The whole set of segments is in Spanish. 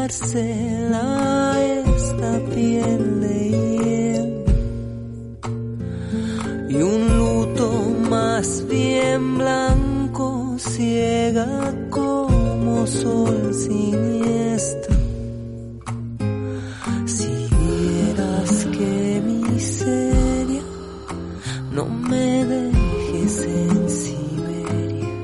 dársela a esta piel de hiel. Y un luto más bien blanco ciega como sol siniestro. Si vieras que miseria no me dejes en Siberia.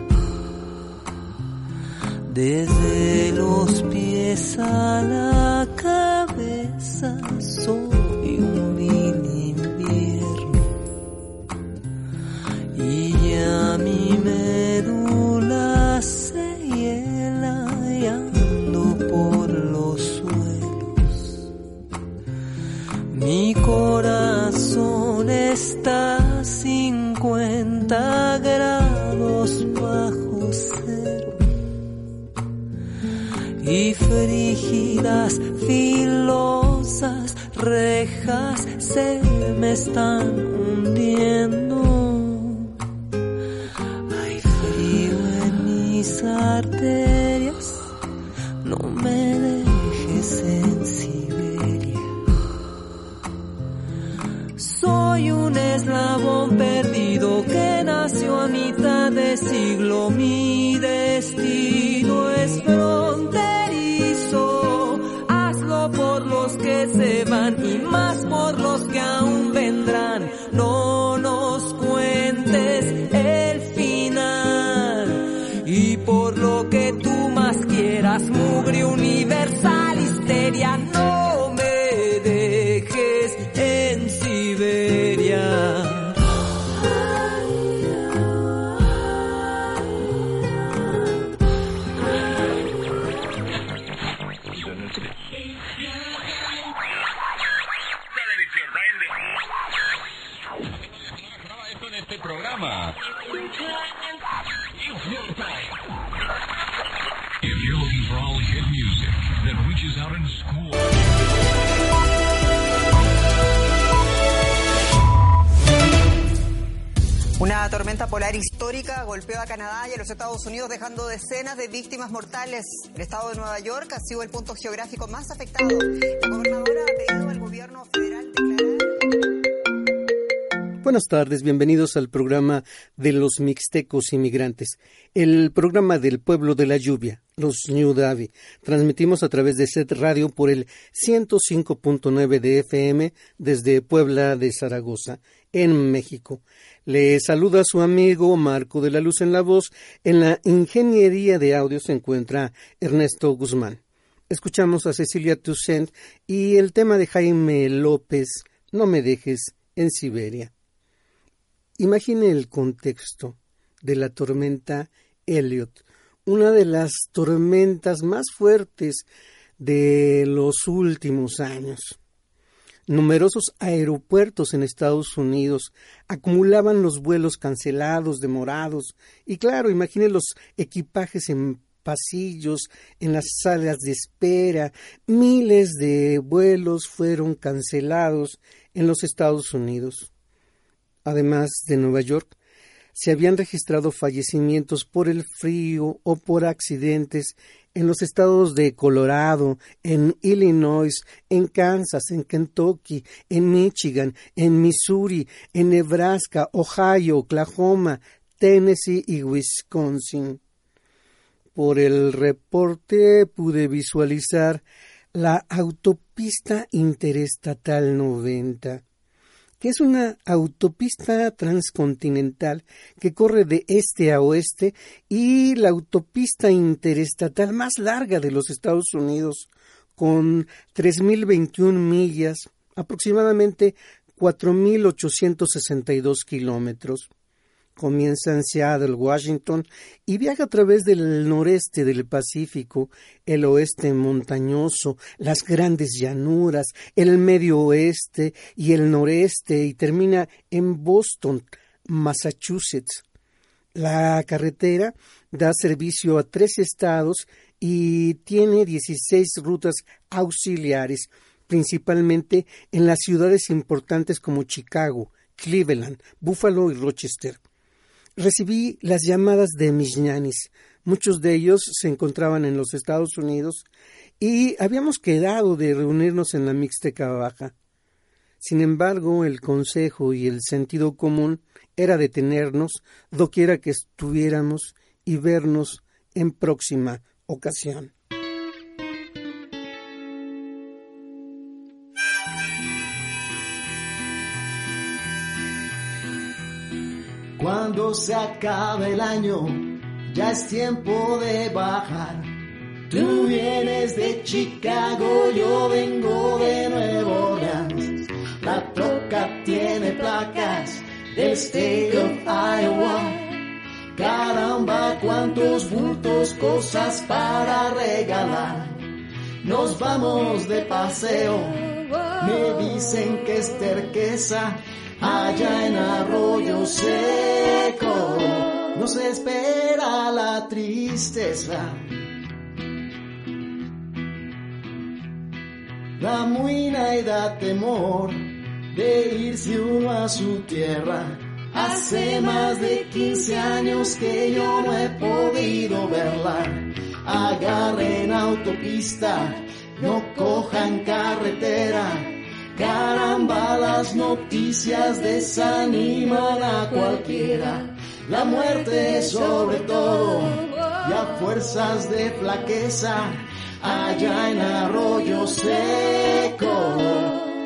Desde los pies pesa la cabeza, soy un invierno y ya mi médula se hiela y por los suelos. Mi corazón está cincuenta rígidas, filosas rejas se me están hundiendo. Hay frío en mis arterias, no me dejes en Siberia. Soy un eslabón perdido que nació a mitad de siglo mío. más por los que aún golpeó a Canadá y a los Estados Unidos dejando decenas de víctimas mortales. El estado de Nueva York ha sido el punto geográfico más afectado. La gobernadora ha pedido al gobierno federal declarar... Buenas tardes, bienvenidos al programa de los mixtecos inmigrantes, el programa del pueblo de la lluvia, los New Davi. Transmitimos a través de Set Radio por el 105.9 de FM desde Puebla de Zaragoza, en México. Le saluda su amigo Marco de la Luz en la voz. En la ingeniería de audio se encuentra Ernesto Guzmán. Escuchamos a Cecilia Toussaint y el tema de Jaime López, No me dejes en Siberia. Imagine el contexto de la tormenta Elliot, una de las tormentas más fuertes de los últimos años. Numerosos aeropuertos en Estados Unidos acumulaban los vuelos cancelados, demorados, y claro, imagine los equipajes en pasillos, en las salas de espera, miles de vuelos fueron cancelados en los Estados Unidos. Además de Nueva York, se habían registrado fallecimientos por el frío o por accidentes en los estados de Colorado, en Illinois, en Kansas, en Kentucky, en Michigan, en Missouri, en Nebraska, Ohio, Oklahoma, Tennessee y Wisconsin. Por el reporte pude visualizar la autopista interestatal 90 que es una autopista transcontinental que corre de este a oeste y la autopista interestatal más larga de los Estados Unidos, con 3.021 millas, aproximadamente 4.862 kilómetros comienza en Seattle, Washington, y viaja a través del noreste del Pacífico, el oeste montañoso, las grandes llanuras, el medio oeste y el noreste, y termina en Boston, Massachusetts. La carretera da servicio a tres estados y tiene 16 rutas auxiliares, principalmente en las ciudades importantes como Chicago, Cleveland, Buffalo y Rochester recibí las llamadas de mis ñanis. Muchos de ellos se encontraban en los Estados Unidos y habíamos quedado de reunirnos en la Mixteca Baja. Sin embargo, el consejo y el sentido común era detenernos doquiera que estuviéramos y vernos en próxima ocasión. Cuando se acabe el año, ya es tiempo de bajar. Tú vienes de Chicago, yo vengo de Nueva Orleans. La troca tiene placas del State of Iowa. Caramba, cuántos bultos, cosas para regalar. Nos vamos de paseo, me dicen que es terqueza allá en arroyo seco, nos espera la tristeza. La muina y da temor de irse uno a su tierra. Hace más de 15 años que yo no he podido verla. Agarren autopista, no cojan carretera Caramba, las noticias desaniman a cualquiera. La muerte sobre todo y a fuerzas de flaqueza allá en arroyo seco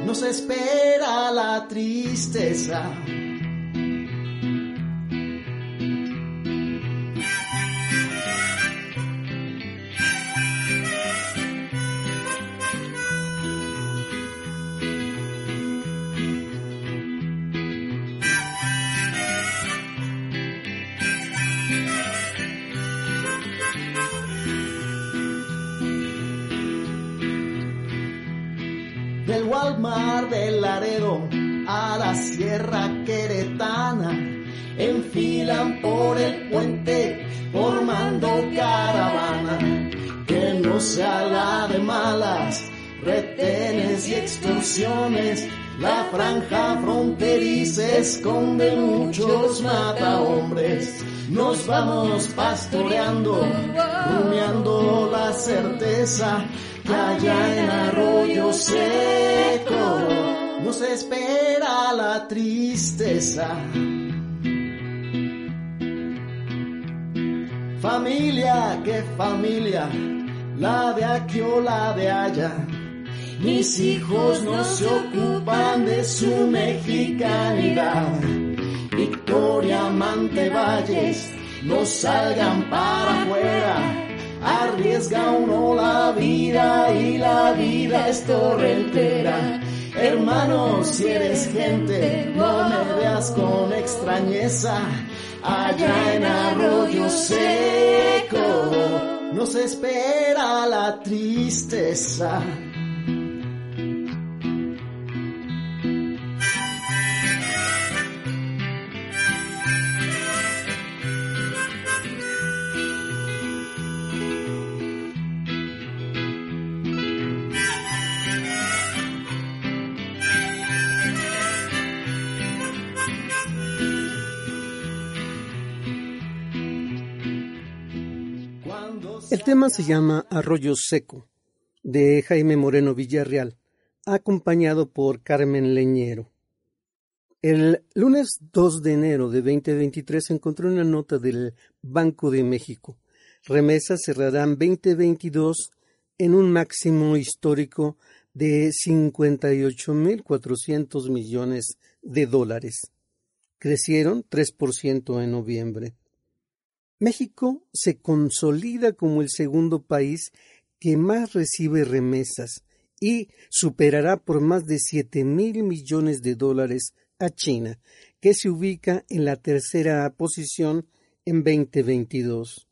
nos espera la tristeza. Mar del Laredo a la Sierra Queretana, enfilan por el puente formando caravana, que no se haga de malas, retenes y extorsiones, la franja fronteriza esconde muchos mata hombres. Nos vamos pastoreando, rumiando la certeza allá en arroyo seco nos espera la tristeza. Familia, qué familia, la de aquí o la de allá. Mis hijos no se ocupan de su mexicanidad. Victoria, Valles, no salgan para afuera arriesga uno la vida y la vida es torrentera. Hermano, si eres gente, no me veas con extrañeza. Allá en arroyo seco nos espera la tristeza. El tema se llama Arroyo Seco, de Jaime Moreno Villarreal, acompañado por Carmen Leñero. El lunes 2 de enero de 2023 encontré una nota del Banco de México. Remesas cerrarán 2022 en un máximo histórico de 58.400 millones de dólares. Crecieron 3% en noviembre. México se consolida como el segundo país que más recibe remesas y superará por más de siete mil millones de dólares a China, que se ubica en la tercera posición en 2022.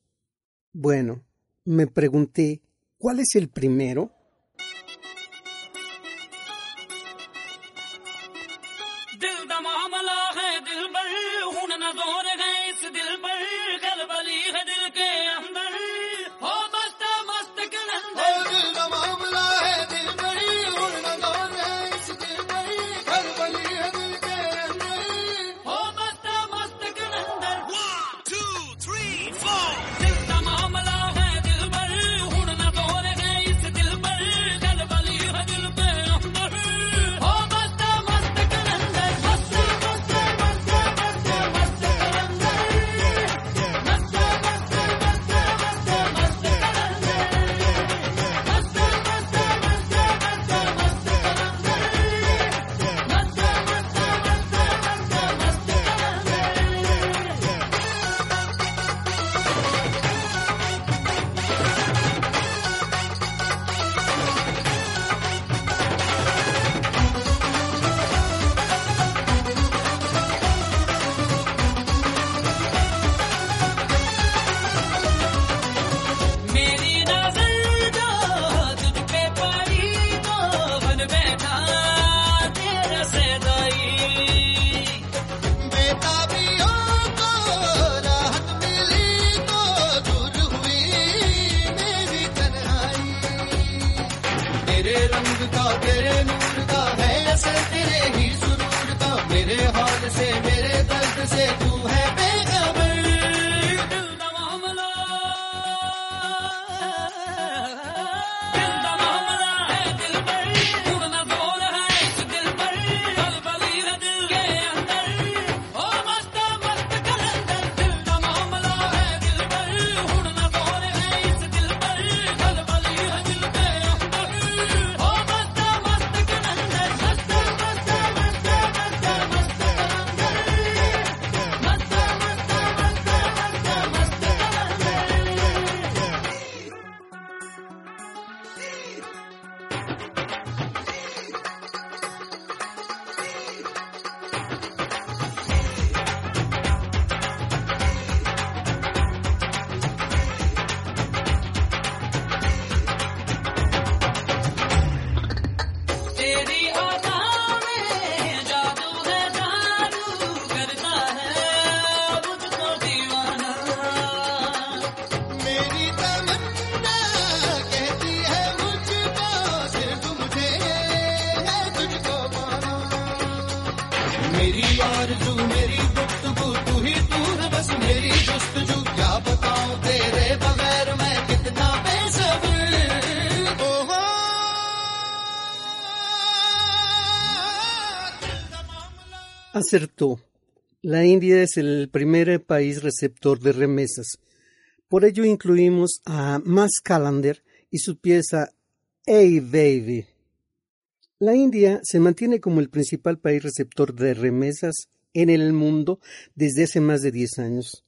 Bueno, me pregunté, ¿cuál es el primero? Acertó. La India es el primer país receptor de remesas. Por ello incluimos a Mas Callender y su pieza Hey Baby. La India se mantiene como el principal país receptor de remesas en el mundo desde hace más de 10 años.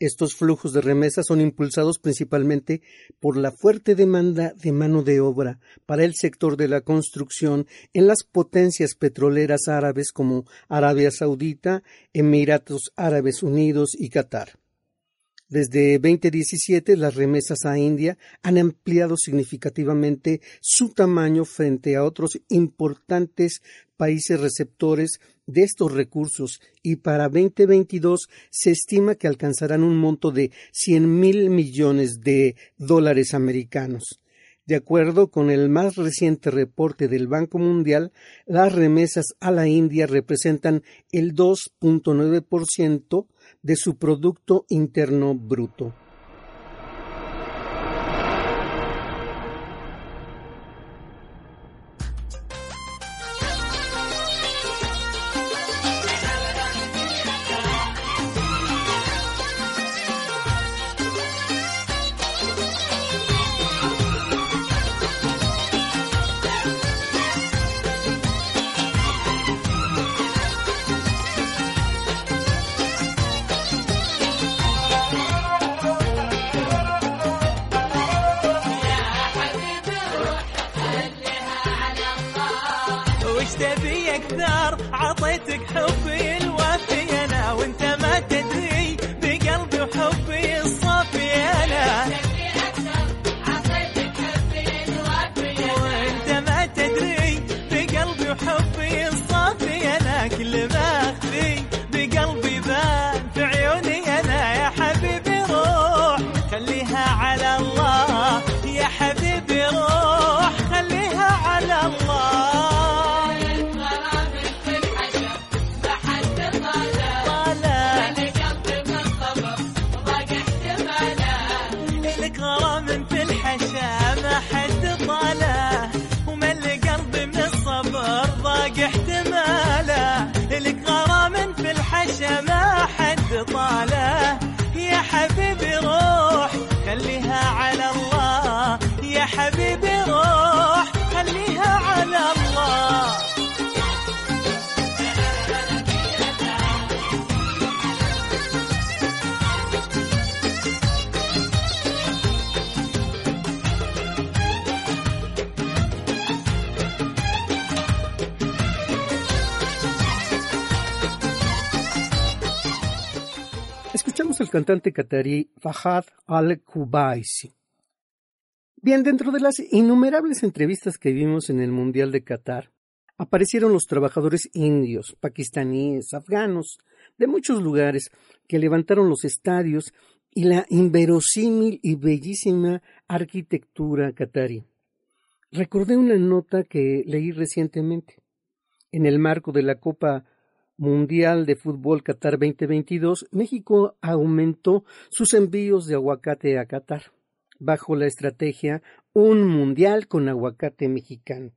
Estos flujos de remesas son impulsados principalmente por la fuerte demanda de mano de obra para el sector de la construcción en las potencias petroleras árabes como Arabia Saudita, Emiratos Árabes Unidos y Qatar. Desde 2017, las remesas a India han ampliado significativamente su tamaño frente a otros importantes países receptores de estos recursos y para 2022 se estima que alcanzarán un monto de 100 mil millones de dólares americanos. De acuerdo con el más reciente reporte del Banco Mundial, las remesas a la India representan el 2.9% de su Producto Interno Bruto. help. Cantante catarí Fahad al-Kubaisi. Bien, dentro de las innumerables entrevistas que vimos en el Mundial de Qatar, aparecieron los trabajadores indios, pakistaníes, afganos, de muchos lugares que levantaron los estadios y la inverosímil y bellísima arquitectura catarí. Recordé una nota que leí recientemente. En el marco de la Copa Mundial de Fútbol Qatar 2022, México aumentó sus envíos de aguacate a Qatar, bajo la estrategia Un Mundial con aguacate mexicano.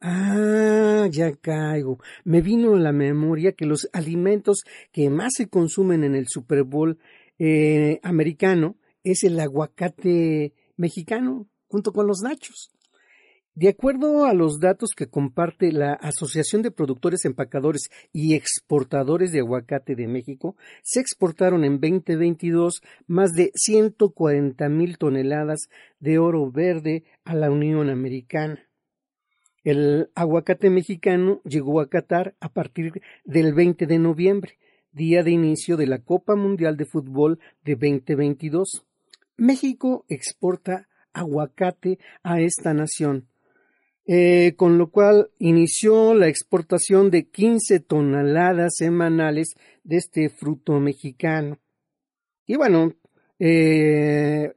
Ah, ya caigo. Me vino a la memoria que los alimentos que más se consumen en el Super Bowl eh, americano es el aguacate mexicano, junto con los nachos. De acuerdo a los datos que comparte la Asociación de Productores Empacadores y Exportadores de Aguacate de México, se exportaron en 2022 más de 140 mil toneladas de oro verde a la Unión Americana. El aguacate mexicano llegó a Qatar a partir del 20 de noviembre, día de inicio de la Copa Mundial de Fútbol de 2022. México exporta aguacate a esta nación, eh, con lo cual inició la exportación de 15 toneladas semanales de este fruto mexicano. Y bueno, eh,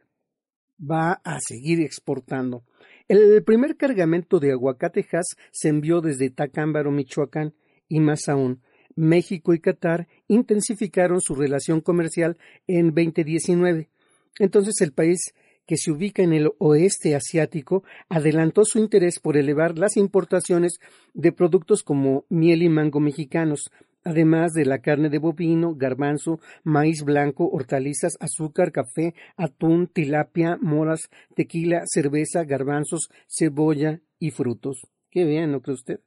va a seguir exportando. El primer cargamento de aguacatejas se envió desde Tacámbaro, Michoacán, y más aún, México y Qatar intensificaron su relación comercial en 2019. Entonces el país que se ubica en el oeste asiático, adelantó su interés por elevar las importaciones de productos como miel y mango mexicanos, además de la carne de bovino, garbanzo, maíz blanco, hortalizas, azúcar, café, atún, tilapia, moras, tequila, cerveza, garbanzos, cebolla y frutos. Qué bien, ¿no cree usted?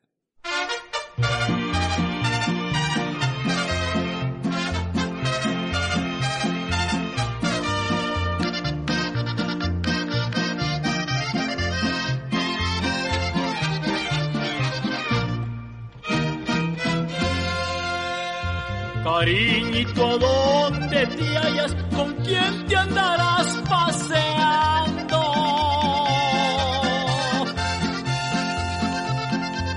Cariñito, ¿dónde te hallas? ¿Con quién te andarás paseando?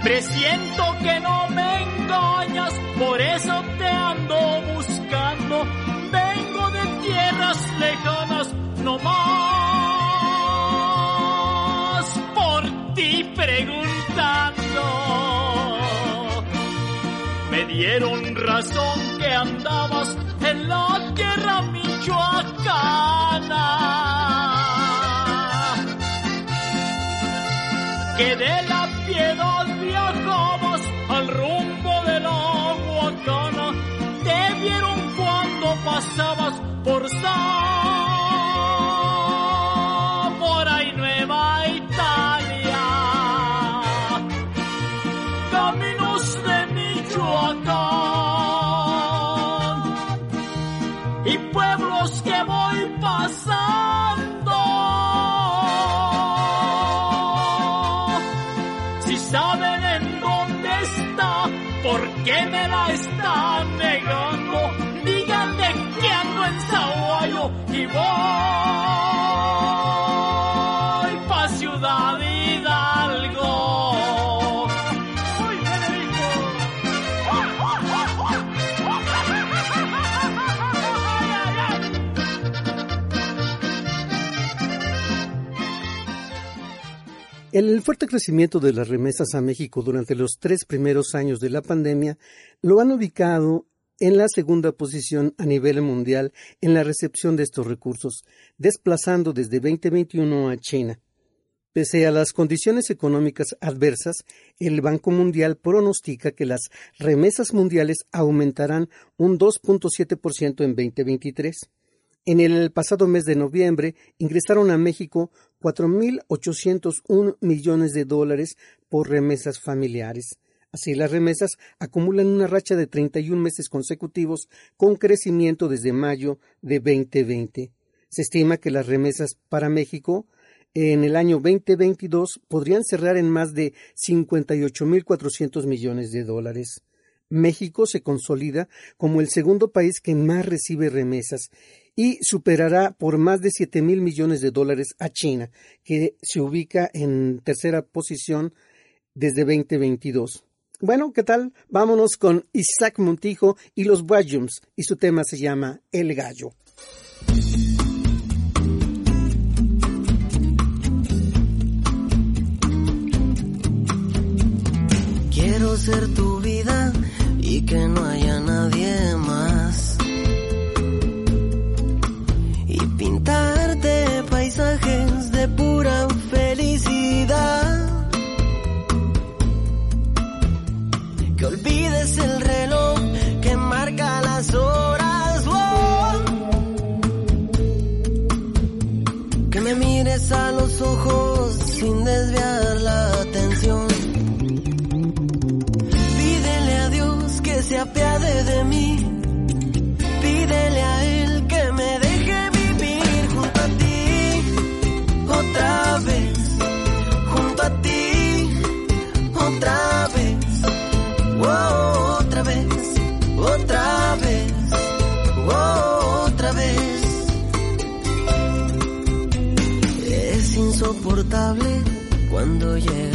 Presiento que no me engañas, por eso te ando buscando. Vengo de tierras lejanas, no más por ti preguntando. Me dieron razón que andabas en la tierra michoacana. Que de la piedad viajabas al rumbo de la Huacana. Te vieron cuando pasabas por Zamora El fuerte crecimiento de las remesas a México durante los tres primeros años de la pandemia lo han ubicado en la segunda posición a nivel mundial en la recepción de estos recursos, desplazando desde 2021 a China. Pese a las condiciones económicas adversas, el Banco Mundial pronostica que las remesas mundiales aumentarán un 2.7% en 2023. En el pasado mes de noviembre ingresaron a México 4.801 millones de dólares por remesas familiares. Así, las remesas acumulan una racha de 31 meses consecutivos con crecimiento desde mayo de 2020. Se estima que las remesas para México en el año 2022 podrían cerrar en más de 58.400 millones de dólares. México se consolida como el segundo país que más recibe remesas y superará por más de 7 mil millones de dólares a China, que se ubica en tercera posición desde 2022. Bueno, ¿qué tal? Vámonos con Isaac Montijo y los Bajums y su tema se llama El Gallo. Quiero ser tu vida y que no haya nadie más. Olvides el cuando llega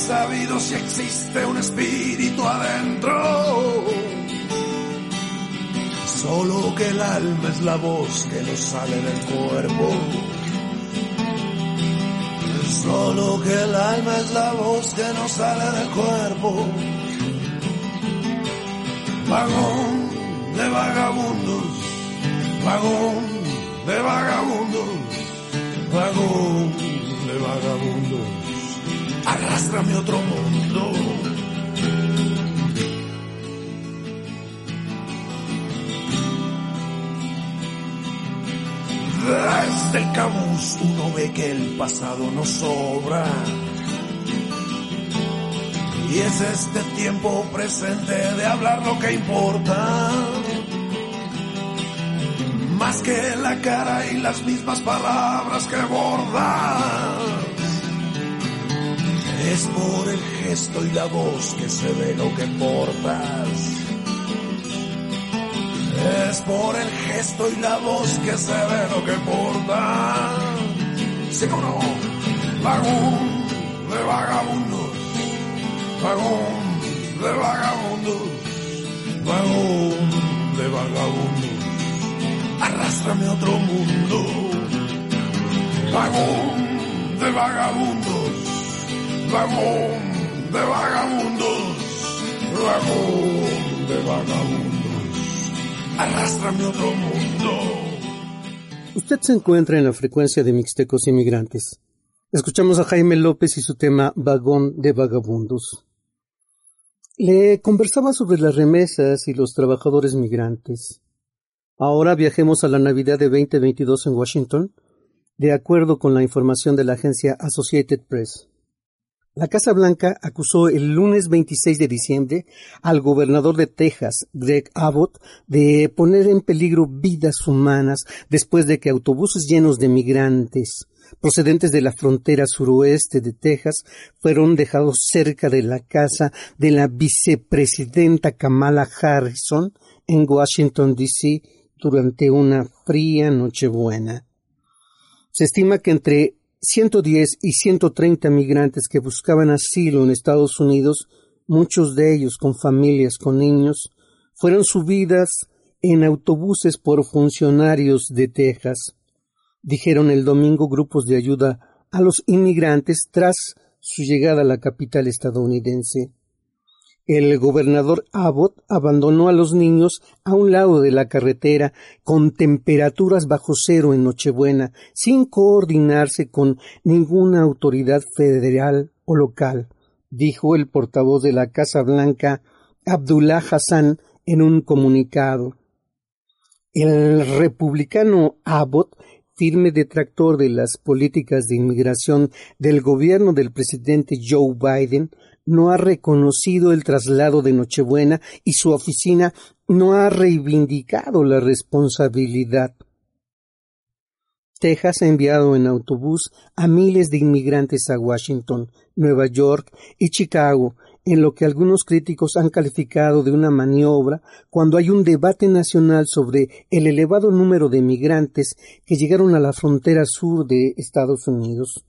Sabido si existe un espíritu adentro. Solo que el alma es la voz que nos sale del cuerpo. Solo que el alma es la voz que nos sale del cuerpo. Vagón de vagabundos, vagón de vagabundos, vagón de vagabundos. Arrástrame otro mundo. Desde el cabuz uno ve que el pasado no sobra. Y es este tiempo presente de hablar lo que importa. Más que la cara y las mismas palabras que bordas. Es por el gesto y la voz que se ve lo que portas. Es por el gesto y la voz que se ve lo que porta. Sí, como no. Vagón de vagabundos. Vagón de vagabundos. Vagón de vagabundos. Arrástrame a otro mundo. Vagón de vagabundos. Vagón de vagabundos. Vagón de vagabundos. Arrástrame a otro mundo. Usted se encuentra en la frecuencia de Mixtecos Inmigrantes. Escuchamos a Jaime López y su tema Vagón de Vagabundos. Le conversaba sobre las remesas y los trabajadores migrantes. Ahora viajemos a la Navidad de 2022 en Washington, de acuerdo con la información de la agencia Associated Press. La Casa Blanca acusó el lunes 26 de diciembre al gobernador de Texas, Greg Abbott, de poner en peligro vidas humanas después de que autobuses llenos de migrantes procedentes de la frontera suroeste de Texas fueron dejados cerca de la casa de la vicepresidenta Kamala Harrison en Washington, D.C. durante una fría Nochebuena. Se estima que entre 110 y 130 migrantes que buscaban asilo en Estados Unidos, muchos de ellos con familias con niños, fueron subidas en autobuses por funcionarios de Texas, dijeron el domingo grupos de ayuda a los inmigrantes tras su llegada a la capital estadounidense. El gobernador Abbott abandonó a los niños a un lado de la carretera con temperaturas bajo cero en Nochebuena, sin coordinarse con ninguna autoridad federal o local, dijo el portavoz de la Casa Blanca, Abdullah Hassan, en un comunicado. El republicano Abbott firme detractor de las políticas de inmigración del gobierno del presidente Joe Biden, no ha reconocido el traslado de Nochebuena y su oficina no ha reivindicado la responsabilidad. Texas ha enviado en autobús a miles de inmigrantes a Washington, Nueva York y Chicago, en lo que algunos críticos han calificado de una maniobra cuando hay un debate nacional sobre el elevado número de migrantes que llegaron a la frontera sur de Estados Unidos.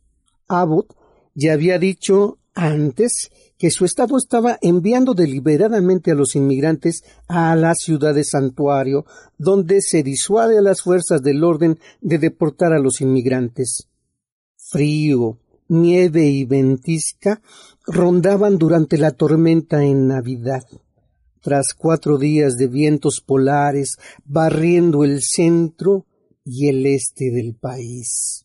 Abbott ya había dicho antes que su Estado estaba enviando deliberadamente a los inmigrantes a la ciudad de santuario, donde se disuade a las fuerzas del orden de deportar a los inmigrantes. Frío, nieve y ventisca rondaban durante la tormenta en Navidad. Tras cuatro días de vientos polares barriendo el centro y el este del país.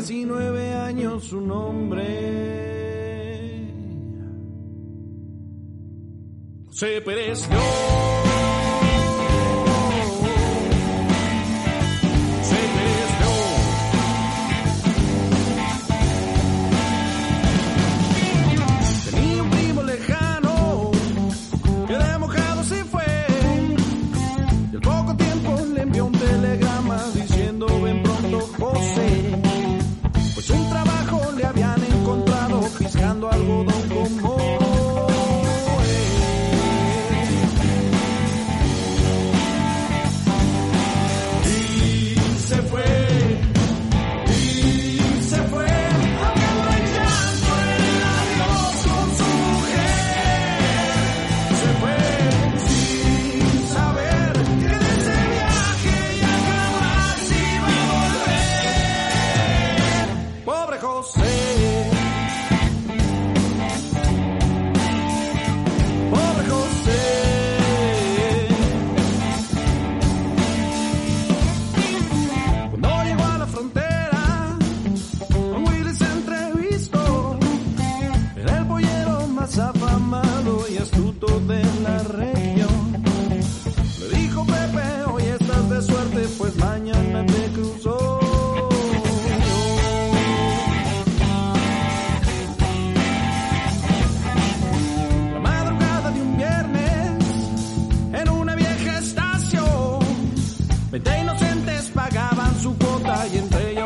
19 años su nombre. Se pereció.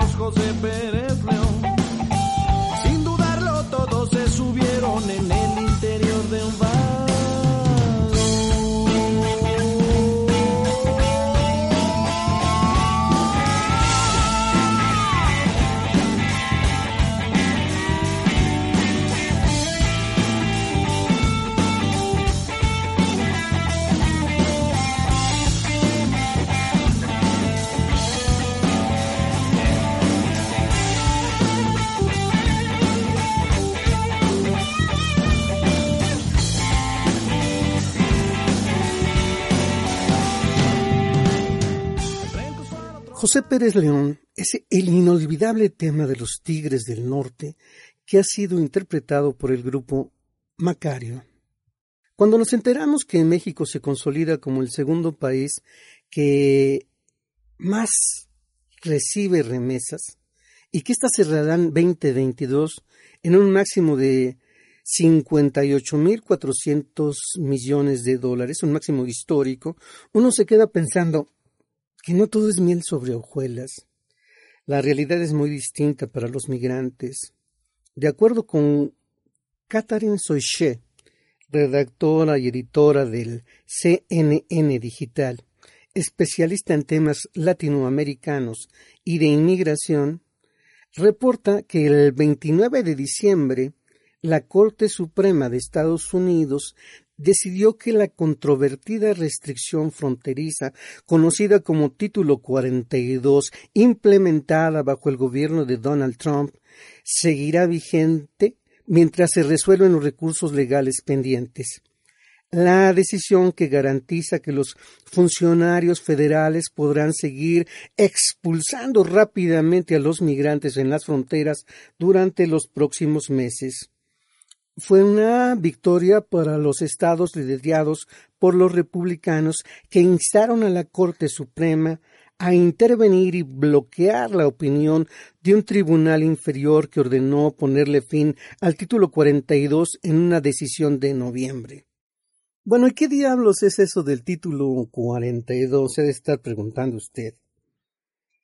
Entre ellos José Pérez León es el inolvidable tema de los Tigres del Norte que ha sido interpretado por el grupo Macario. Cuando nos enteramos que México se consolida como el segundo país que más recibe remesas y que éstas cerrarán 2022 en un máximo de 58.400 millones de dólares, un máximo histórico, uno se queda pensando, que no todo es miel sobre hojuelas. La realidad es muy distinta para los migrantes. De acuerdo con Catherine Soiché, redactora y editora del CNN Digital, especialista en temas latinoamericanos y de inmigración, reporta que el 29 de diciembre la Corte Suprema de Estados Unidos decidió que la controvertida restricción fronteriza, conocida como Título 42, implementada bajo el gobierno de Donald Trump, seguirá vigente mientras se resuelven los recursos legales pendientes. La decisión que garantiza que los funcionarios federales podrán seguir expulsando rápidamente a los migrantes en las fronteras durante los próximos meses fue una victoria para los estados liderados por los republicanos que instaron a la Corte Suprema a intervenir y bloquear la opinión de un tribunal inferior que ordenó ponerle fin al título 42 en una decisión de noviembre. Bueno, ¿y qué diablos es eso del título 42? Se debe estar preguntando usted.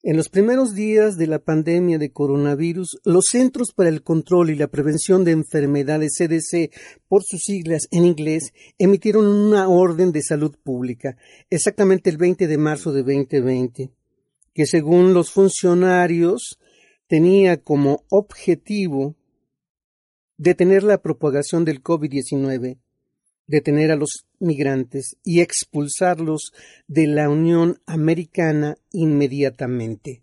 En los primeros días de la pandemia de coronavirus, los Centros para el Control y la Prevención de Enfermedades CDC, por sus siglas en inglés, emitieron una orden de salud pública, exactamente el 20 de marzo de 2020, que según los funcionarios tenía como objetivo detener la propagación del COVID-19 detener a los migrantes y expulsarlos de la Unión Americana inmediatamente.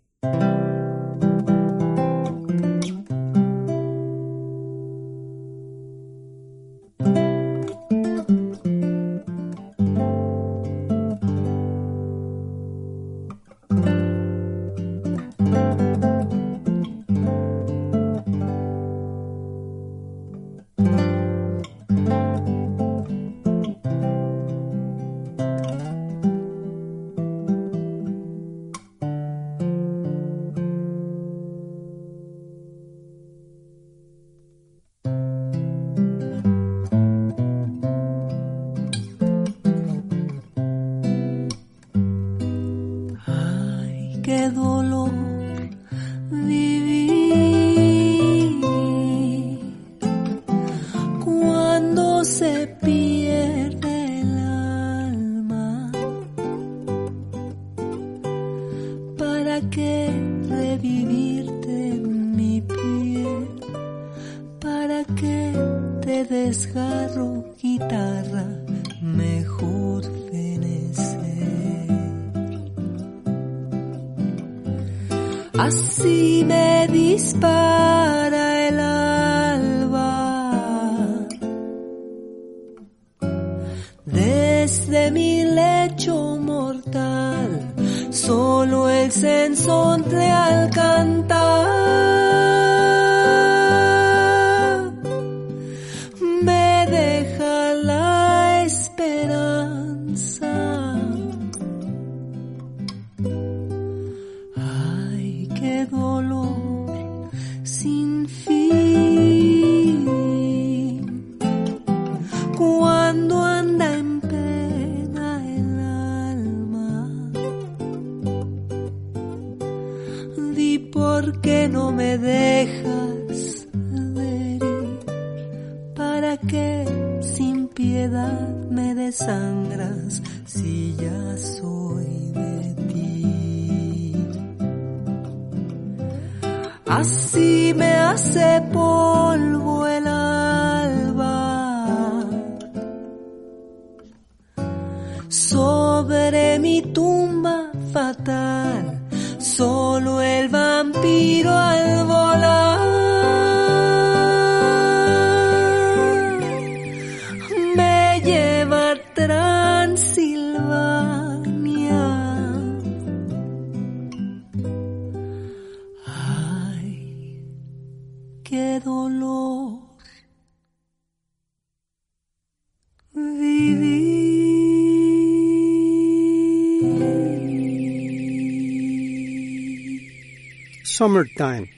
Summertime.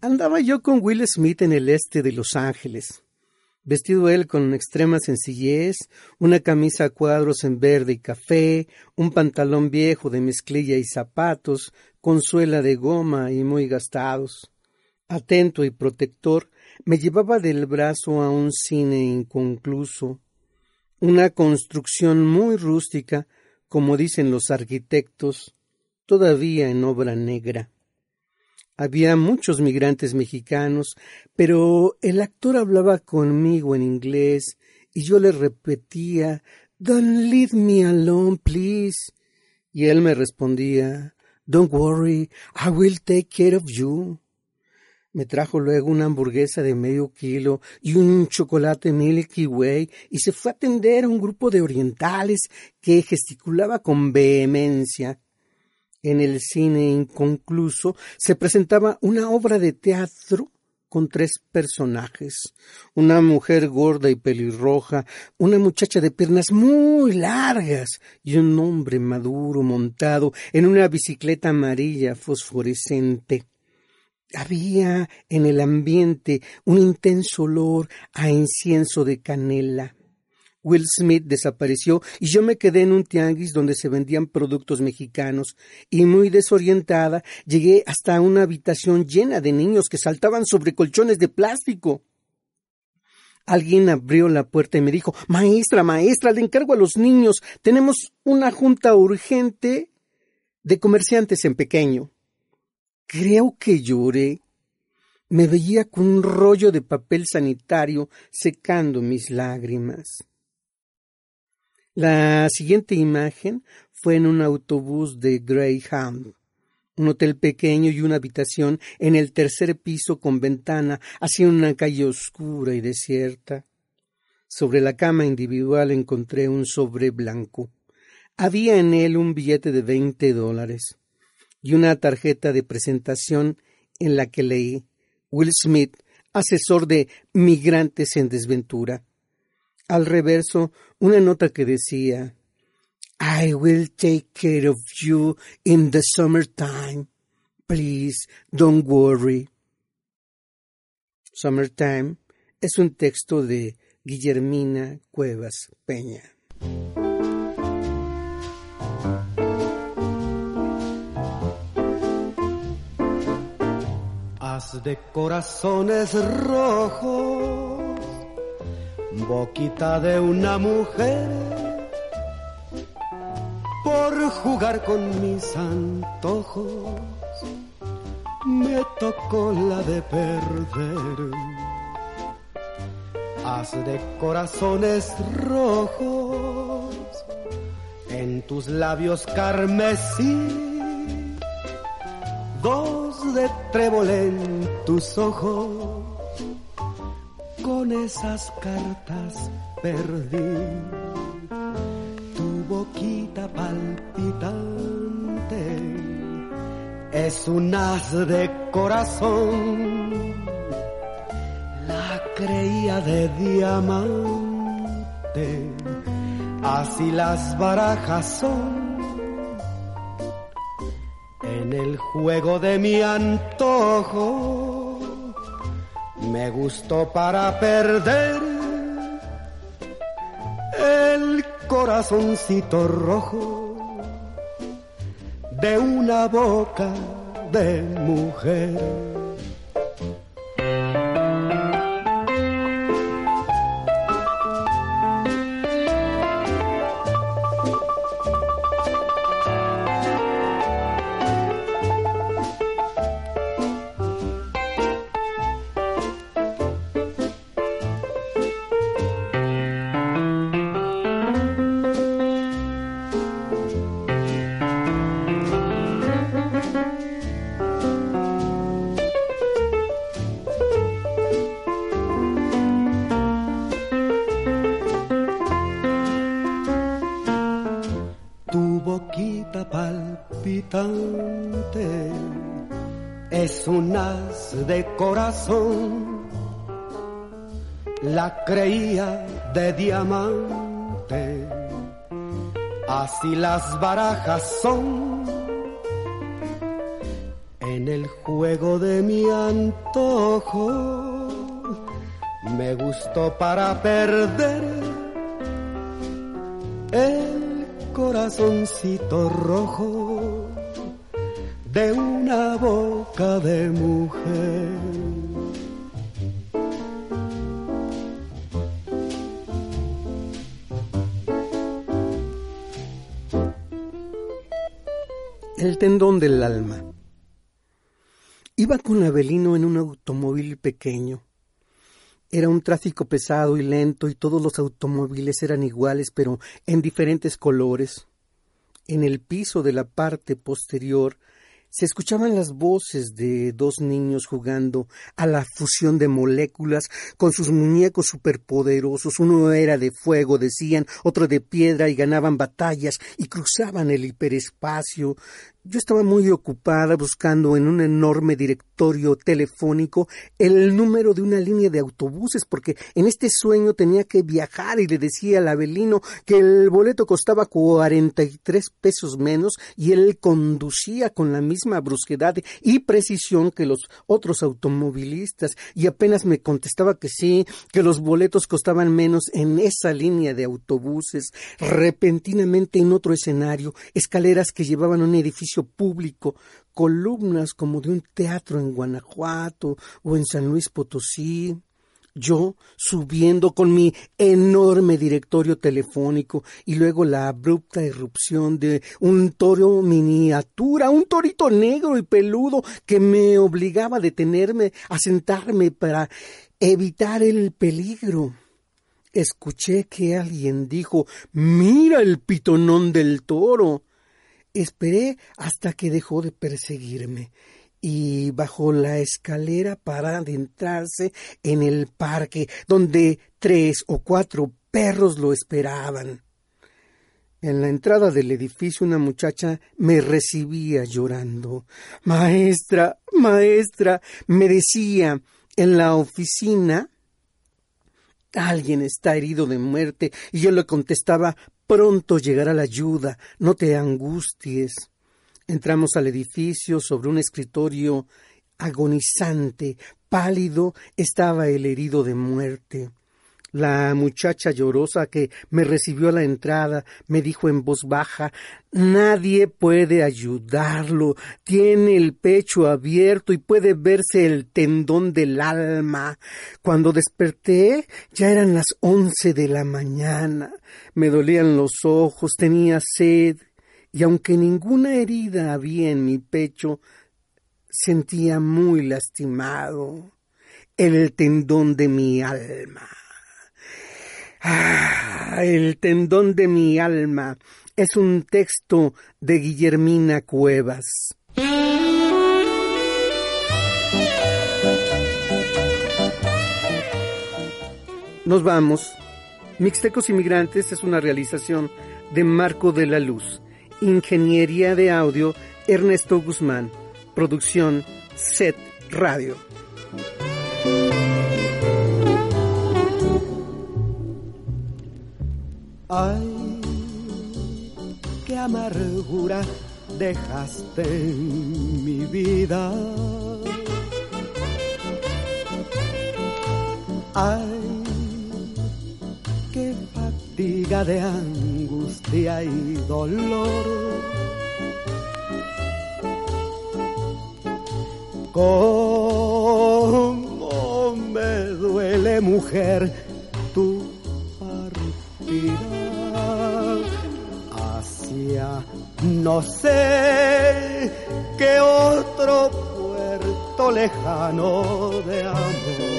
Andaba yo con Will Smith en el este de Los Ángeles, vestido él con extrema sencillez, una camisa a cuadros en verde y café, un pantalón viejo de mezclilla y zapatos, con suela de goma y muy gastados. Atento y protector, me llevaba del brazo a un cine inconcluso, una construcción muy rústica, como dicen los arquitectos, todavía en obra negra. Había muchos migrantes mexicanos, pero el actor hablaba conmigo en inglés y yo le repetía Don't leave me alone, please. Y él me respondía Don't worry, I will take care of you. Me trajo luego una hamburguesa de medio kilo y un chocolate Milky Way y se fue a atender a un grupo de orientales que gesticulaba con vehemencia. En el cine inconcluso se presentaba una obra de teatro con tres personajes, una mujer gorda y pelirroja, una muchacha de piernas muy largas y un hombre maduro montado en una bicicleta amarilla fosforescente. Había en el ambiente un intenso olor a incienso de canela. Will Smith desapareció y yo me quedé en un tianguis donde se vendían productos mexicanos y muy desorientada llegué hasta una habitación llena de niños que saltaban sobre colchones de plástico. Alguien abrió la puerta y me dijo Maestra, maestra, le encargo a los niños. Tenemos una junta urgente de comerciantes en pequeño. Creo que lloré. Me veía con un rollo de papel sanitario secando mis lágrimas. La siguiente imagen fue en un autobús de Greyhound, un hotel pequeño y una habitación en el tercer piso con ventana hacia una calle oscura y desierta. Sobre la cama individual encontré un sobre blanco. Había en él un billete de veinte dólares y una tarjeta de presentación en la que leí Will Smith, asesor de migrantes en desventura. Al reverso, una nota que decía I will take care of you in the summertime. Please don't worry. Summertime es un texto de Guillermina Cuevas Peña. Haz de corazones rojos, boquita de una mujer, por jugar con mis antojos, me tocó la de perder. Haz de corazones rojos, en tus labios carmesí. Dos de trébol en tus ojos, con esas cartas perdí tu boquita palpitante. Es un as de corazón, la creía de diamante, así las barajas son en el juego de mi antojo tiene gusto para perder el corazoncito rojo de una boca de mujer. Creía de diamante, así las barajas son. En el juego de mi antojo, me gustó para perder el corazoncito rojo de una boca de mujer. Iba con Abelino en un automóvil pequeño. Era un tráfico pesado y lento y todos los automóviles eran iguales pero en diferentes colores. En el piso de la parte posterior se escuchaban las voces de dos niños jugando a la fusión de moléculas con sus muñecos superpoderosos. Uno era de fuego, decían, otro de piedra y ganaban batallas y cruzaban el hiperespacio. Yo estaba muy ocupada buscando en un enorme directorio telefónico el número de una línea de autobuses porque en este sueño tenía que viajar y le decía al Abelino que el boleto costaba cuarenta y tres pesos menos y él conducía con la misma brusquedad y precisión que los otros automovilistas y apenas me contestaba que sí, que los boletos costaban menos en esa línea de autobuses. Repentinamente en otro escenario, escaleras que llevaban a un edificio público, columnas como de un teatro en Guanajuato o en San Luis Potosí, yo subiendo con mi enorme directorio telefónico y luego la abrupta irrupción de un toro miniatura, un torito negro y peludo que me obligaba a detenerme, a sentarme para evitar el peligro. Escuché que alguien dijo Mira el pitonón del toro. Esperé hasta que dejó de perseguirme y bajó la escalera para adentrarse en el parque, donde tres o cuatro perros lo esperaban. En la entrada del edificio una muchacha me recibía llorando. Maestra, maestra, me decía, en la oficina alguien está herido de muerte, y yo le contestaba Pronto llegará la ayuda, no te angusties. Entramos al edificio sobre un escritorio agonizante, pálido, estaba el herido de muerte. La muchacha llorosa que me recibió a la entrada me dijo en voz baja Nadie puede ayudarlo. Tiene el pecho abierto y puede verse el tendón del alma. Cuando desperté ya eran las once de la mañana. Me dolían los ojos, tenía sed, y aunque ninguna herida había en mi pecho, sentía muy lastimado el tendón de mi alma. Ah, el tendón de mi alma es un texto de Guillermina Cuevas. Nos vamos. Mixtecos Inmigrantes es una realización de Marco de la Luz. Ingeniería de audio Ernesto Guzmán. Producción Set Radio. Ay, qué amargura dejaste en mi vida. Ay, qué fatiga de angustia y dolor. Cómo me duele mujer tu hacia no sé qué otro puerto lejano de amor.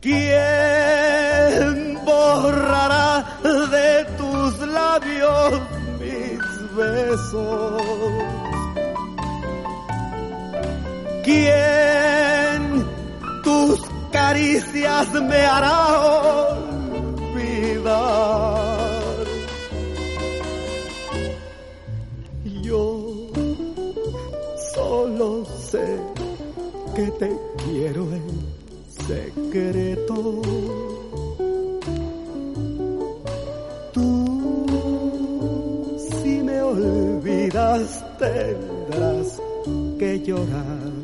¿Quién borrará de tus labios mis besos? ¿Quién caricias me hará olvidar? Yo solo sé que te quiero en secreto. Tú, si me olvidas, tendrás que llorar.